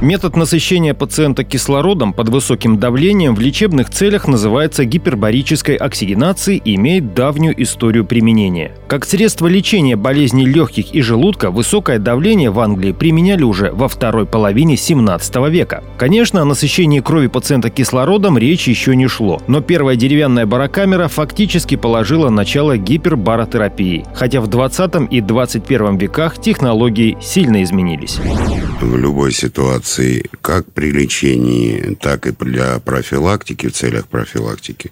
Метод насыщения пациента кислородом под высоким давлением в лечебных целях называется гипербарической оксигенацией и имеет давнюю историю применения. Как средство лечения болезней легких и желудка высокое давление в Англии применяли уже во второй половине 17 века. Конечно, о насыщении крови пациента кислородом речи еще не шло, но первая деревянная барокамера фактически положила начало гипербаротерапии, хотя в 20 и 21 веках технологии сильно изменились. В любой ситуации инъекций как при лечении, так и для профилактики, в целях профилактики.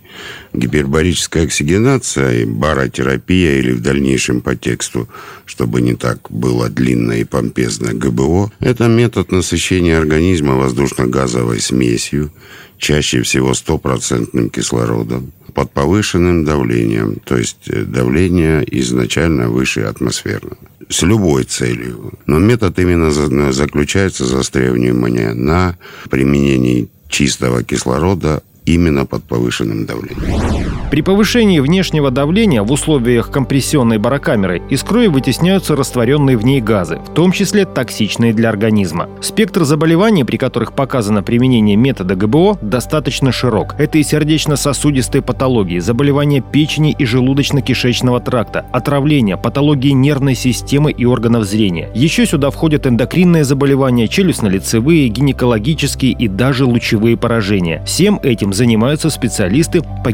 Гипербарическая оксигенация и баротерапия или в дальнейшем по тексту, чтобы не так было длинно и помпезно, ГБО – это метод насыщения организма воздушно-газовой смесью, чаще всего стопроцентным кислородом, под повышенным давлением, то есть давление изначально выше атмосферного с любой целью. Но метод именно заключается, застревание на применении чистого кислорода именно под повышенным давлением. При повышении внешнего давления в условиях компрессионной барокамеры из крови вытесняются растворенные в ней газы, в том числе токсичные для организма. Спектр заболеваний, при которых показано применение метода ГБО, достаточно широк. Это и сердечно-сосудистые патологии, заболевания печени и желудочно-кишечного тракта, отравления, патологии нервной системы и органов зрения. Еще сюда входят эндокринные заболевания, челюстно-лицевые, гинекологические и даже лучевые поражения. Всем этим занимаются специалисты по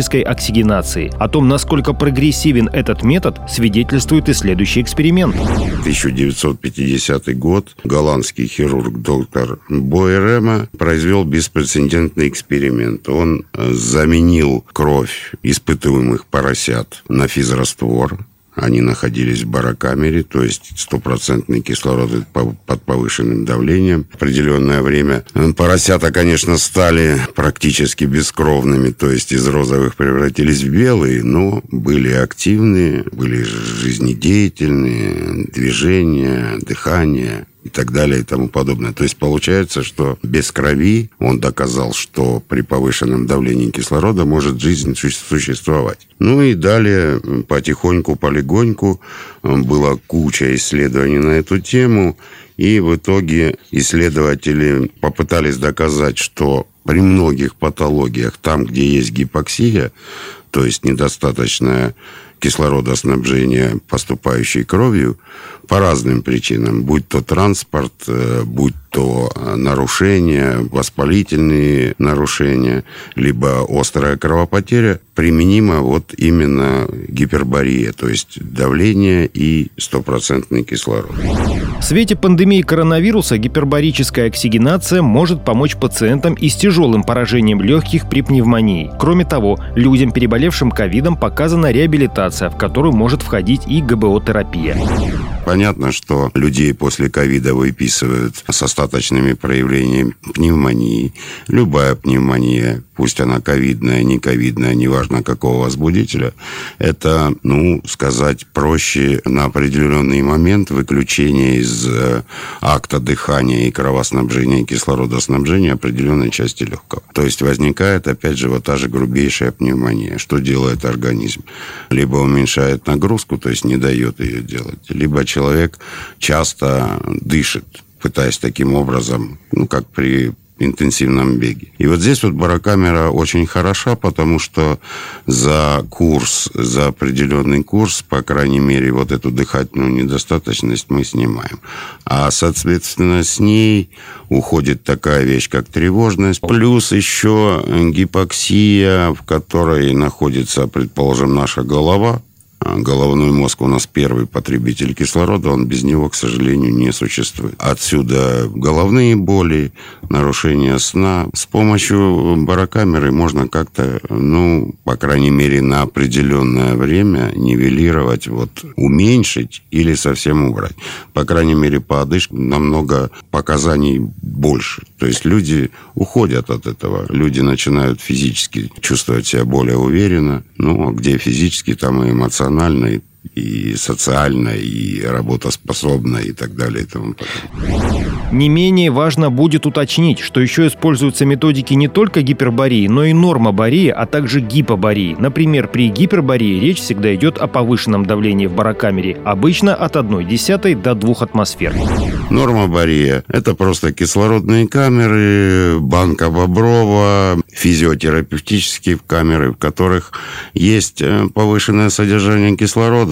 гипербарической оксигенации. О том, насколько прогрессивен этот метод, свидетельствует и следующий эксперимент. 1950 год голландский хирург доктор Бойрема произвел беспрецедентный эксперимент. Он э, заменил кровь испытываемых поросят на физраствор, они находились в барокамере, то есть стопроцентный кислород под повышенным давлением. Определенное время поросята, конечно, стали практически бескровными, то есть из розовых превратились в белые, но были активные, были жизнедеятельные, движения, дыхание и так далее и тому подобное. То есть получается, что без крови он доказал, что при повышенном давлении кислорода может жизнь существовать. Ну и далее потихоньку, полегоньку была куча исследований на эту тему, и в итоге исследователи попытались доказать, что при многих патологиях, там, где есть гипоксия, то есть недостаточное кислородоснабжение, поступающей кровью, по разным причинам, будь то транспорт, э, будь то э, нарушения, воспалительные нарушения, либо острая кровопотеря, применима вот именно гипербария, то есть давление и стопроцентный кислород. В свете пандемии коронавируса гипербарическая оксигенация может помочь пациентам и с тяжелым поражением легких при пневмонии. Кроме того, людям, переболевшим ковидом, показана реабилитация, в которую может входить и ГБО-терапия. Понятно, что людей после ковида выписывают с остаточными проявлениями пневмонии. Любая пневмония, пусть она ковидная, не ковидная, неважно какого возбудителя, это, ну, сказать проще, на определенный момент выключение из э, акта дыхания и кровоснабжения, и кислородоснабжения определенной части легкого. То есть возникает, опять же, вот та же грубейшая пневмония. Что делает организм? Либо уменьшает нагрузку, то есть не дает ее делать, либо человек часто дышит, пытаясь таким образом, ну, как при интенсивном беге. И вот здесь вот барокамера очень хороша, потому что за курс, за определенный курс, по крайней мере, вот эту дыхательную недостаточность мы снимаем. А, соответственно, с ней уходит такая вещь, как тревожность, плюс еще гипоксия, в которой находится, предположим, наша голова, головной мозг у нас первый потребитель кислорода, он без него, к сожалению, не существует. Отсюда головные боли, нарушение сна. С помощью барокамеры можно как-то, ну, по крайней мере, на определенное время нивелировать, вот, уменьшить или совсем убрать. По крайней мере, по одышке намного показаний больше. То есть люди уходят от этого. Люди начинают физически чувствовать себя более уверенно. Ну, а где физически, там и эмоционально, и и социально, и работоспособна, и так далее и тому подобное. Не менее важно будет уточнить, что еще используются методики не только гипербории, но и нормобории, а также гипобории. Например, при гипербории речь всегда идет о повышенном давлении в барокамере, обычно от 1,1 до 2 атмосфер. Нормобория – это просто кислородные камеры, банка Боброва, физиотерапевтические камеры, в которых есть э, повышенное содержание кислорода,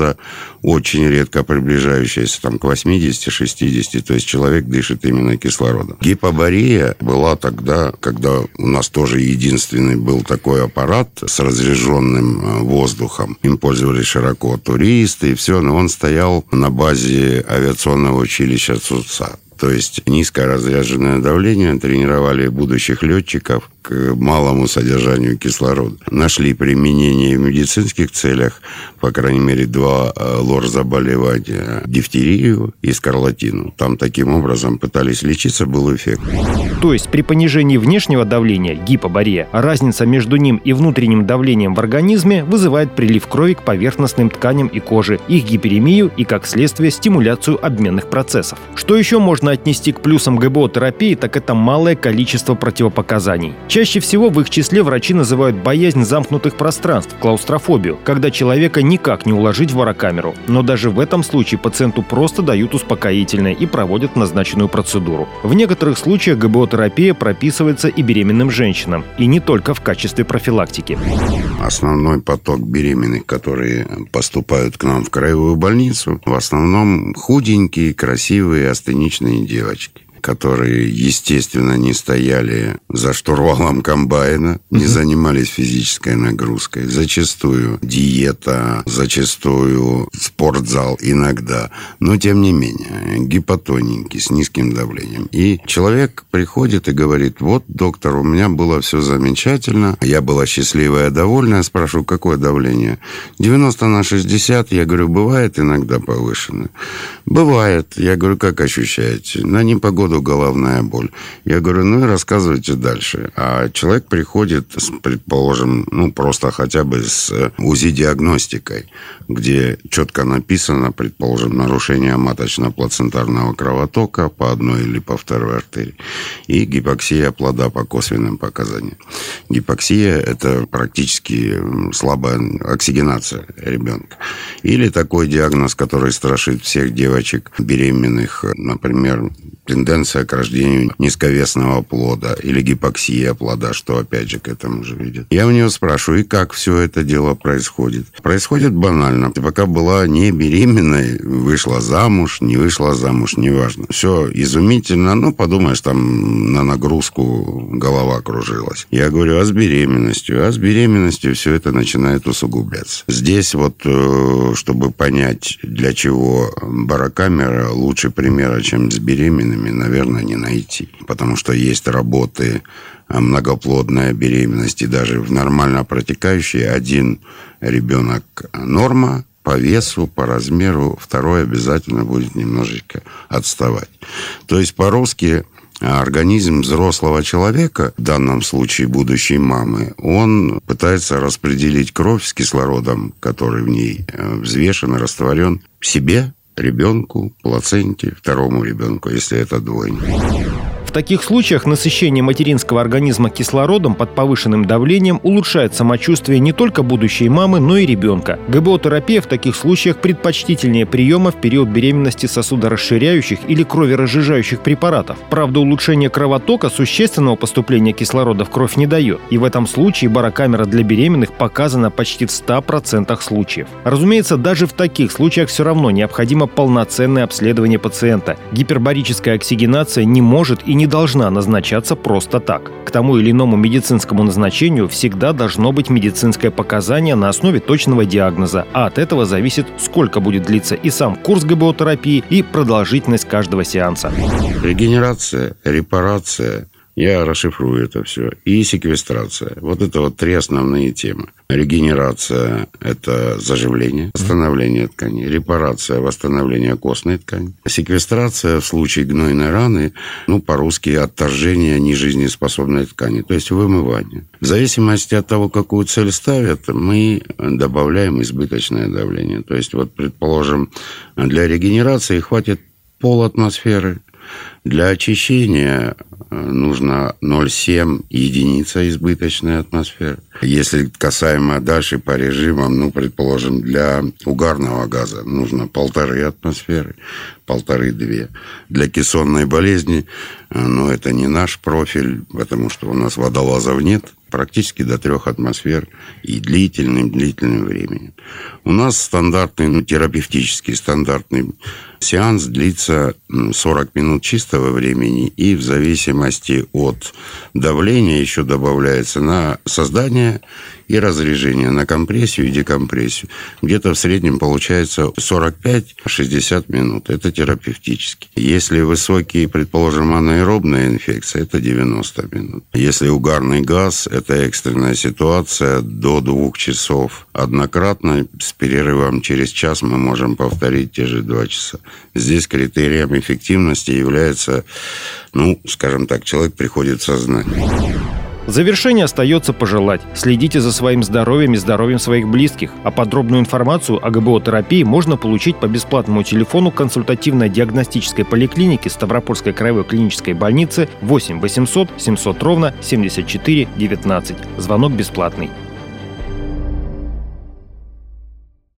очень редко приближающееся там, к 80-60, то есть человек дышит именно кислородом. Гипобария была тогда, когда у нас тоже единственный был такой аппарат с разряженным э, воздухом. Им пользовались широко туристы и все, но он стоял на базе авиационного училища ЦУЦа. То есть низкое разряженное давление тренировали будущих летчиков малому содержанию кислорода. Нашли применение в медицинских целях, по крайней мере, два э, лор-заболевания – дифтерию и скарлатину. Там таким образом пытались лечиться, был эффект. То есть при понижении внешнего давления, гипобария, разница между ним и внутренним давлением в организме вызывает прилив крови к поверхностным тканям и коже, их гиперемию и, как следствие, стимуляцию обменных процессов. Что еще можно отнести к плюсам ГБО-терапии, так это малое количество противопоказаний. Чаще всего в их числе врачи называют боязнь замкнутых пространств, клаустрофобию, когда человека никак не уложить в барокамеру. Но даже в этом случае пациенту просто дают успокоительное и проводят назначенную процедуру. В некоторых случаях ГБО-терапия прописывается и беременным женщинам, и не только в качестве профилактики. Основной поток беременных, которые поступают к нам в краевую больницу, в основном худенькие, красивые, астеничные девочки которые, естественно, не стояли за штурвалом комбайна, не занимались физической нагрузкой. Зачастую диета, зачастую спортзал иногда. Но, тем не менее, гипотоненький, с низким давлением. И человек приходит и говорит, вот, доктор, у меня было все замечательно, я была счастливая, довольная. Спрашиваю, какое давление? 90 на 60. Я говорю, бывает иногда повышенное? Бывает. Я говорю, как ощущаете? На непогоду году головная боль. Я говорю, ну и рассказывайте дальше. А человек приходит, с, предположим, ну просто хотя бы с э, УЗИ-диагностикой, где четко написано, предположим, нарушение маточно-плацентарного кровотока по одной или по второй артерии и гипоксия плода по косвенным показаниям. Гипоксия – это практически слабая оксигенация ребенка. Или такой диагноз, который страшит всех девочек беременных, например, тенденция к рождению низковесного плода или гипоксия плода, что опять же к этому же ведет. Я у нее спрашиваю, и как все это дело происходит? Происходит банально. Ты пока была не беременной, вышла замуж, не вышла замуж, неважно. Все изумительно, ну, подумаешь, там на нагрузку голова кружилась. Я говорю, а с беременностью? А с беременностью все это начинает усугубляться. Здесь вот, э, чтобы понять, для чего барокамера лучше примера, чем с беременными, наверное, не найти. Потому что есть работы э, многоплодная беременность и даже в нормально протекающей один ребенок норма, по весу, по размеру, второй обязательно будет немножечко отставать. То есть по-русски организм взрослого человека, в данном случае будущей мамы, он пытается распределить кровь с кислородом, который в ней э, взвешен и растворен, себе ребенку, плаценте, второму ребенку, если это двойня. В таких случаях насыщение материнского организма кислородом под повышенным давлением улучшает самочувствие не только будущей мамы, но и ребенка. ГБО-терапия в таких случаях предпочтительнее приема в период беременности сосудорасширяющих или кроверазжижающих препаратов. Правда, улучшение кровотока существенного поступления кислорода в кровь не дает. И в этом случае барокамера для беременных показана почти в 100% случаев. Разумеется, даже в таких случаях все равно необходимо полноценное обследование пациента. Гипербарическая оксигенация не может и не должна назначаться просто так. К тому или иному медицинскому назначению всегда должно быть медицинское показание на основе точного диагноза, а от этого зависит, сколько будет длиться и сам курс ГБО-терапии, и продолжительность каждого сеанса. Регенерация, репарация Я расшифрую это все. И секвестрация. Вот это вот три основные темы. Регенерация – это заживление, восстановление ткани. Репарация – восстановление костной ткани. Секвестрация в случае гнойной раны, ну, по-русски, отторжение нежизнеспособной ткани, то есть вымывание. В зависимости от того, какую цель ставят, мы добавляем избыточное давление. То есть, вот, предположим, для регенерации хватит пол атмосферы, для очищения э, нужно 0,7 единица избыточной атмосферы. Если касаемо дальше по режимам, ну, предположим, для угарного газа нужно полторы атмосферы, полторы-две. Для кессонной болезни, э, ну, это не наш профиль, потому что у нас водолазов нет, практически до трех атмосфер и длительным-длительным временем. У нас стандартный, ну, терапевтический стандартный сеанс длится 40 минут чистого времени, и в зависимости от давления еще добавляется на создание и разрежение, на компрессию и декомпрессию. Где-то в среднем получается 45-60 минут. Это терапевтически. Если высокие, предположим, анаэробная инфекция, это 90 минут. Если угарный газ, это экстренная ситуация до двух часов. Однократно с перерывом через час мы можем повторить те же два часа. Здесь критерием эффективности является, ну, скажем так, человек приходит в сознание. Завершение остается пожелать. Следите за своим здоровьем и здоровьем своих близких. А подробную информацию о ГБО-терапии можно получить по бесплатному телефону консультативно-диагностической поликлиники Ставропольской краевой клинической больницы 8 800 700 ровно 74 19. Звонок бесплатный.